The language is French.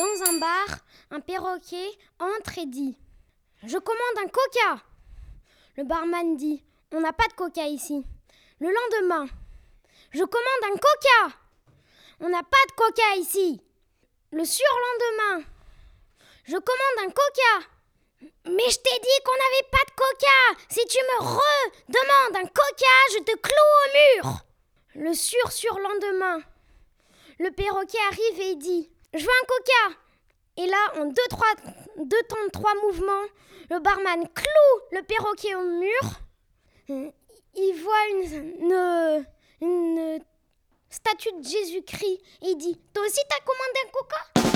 Dans un bar, un perroquet entre et dit Je commande un coca. Le barman dit On n'a pas de coca ici. Le lendemain, Je commande un coca. On n'a pas de coca ici. Le surlendemain, Je commande un coca. Mais je t'ai dit qu'on n'avait pas de coca. Si tu me redemandes un coca, je te cloue au mur. Le sur-surlendemain, le perroquet arrive et dit Je veux un coca. Et là, en deux, trois, deux temps de trois mouvements, le barman cloue le perroquet au mur. Il voit une, une, une statue de Jésus-Christ et il dit Toi aussi, t'as commandé un coca?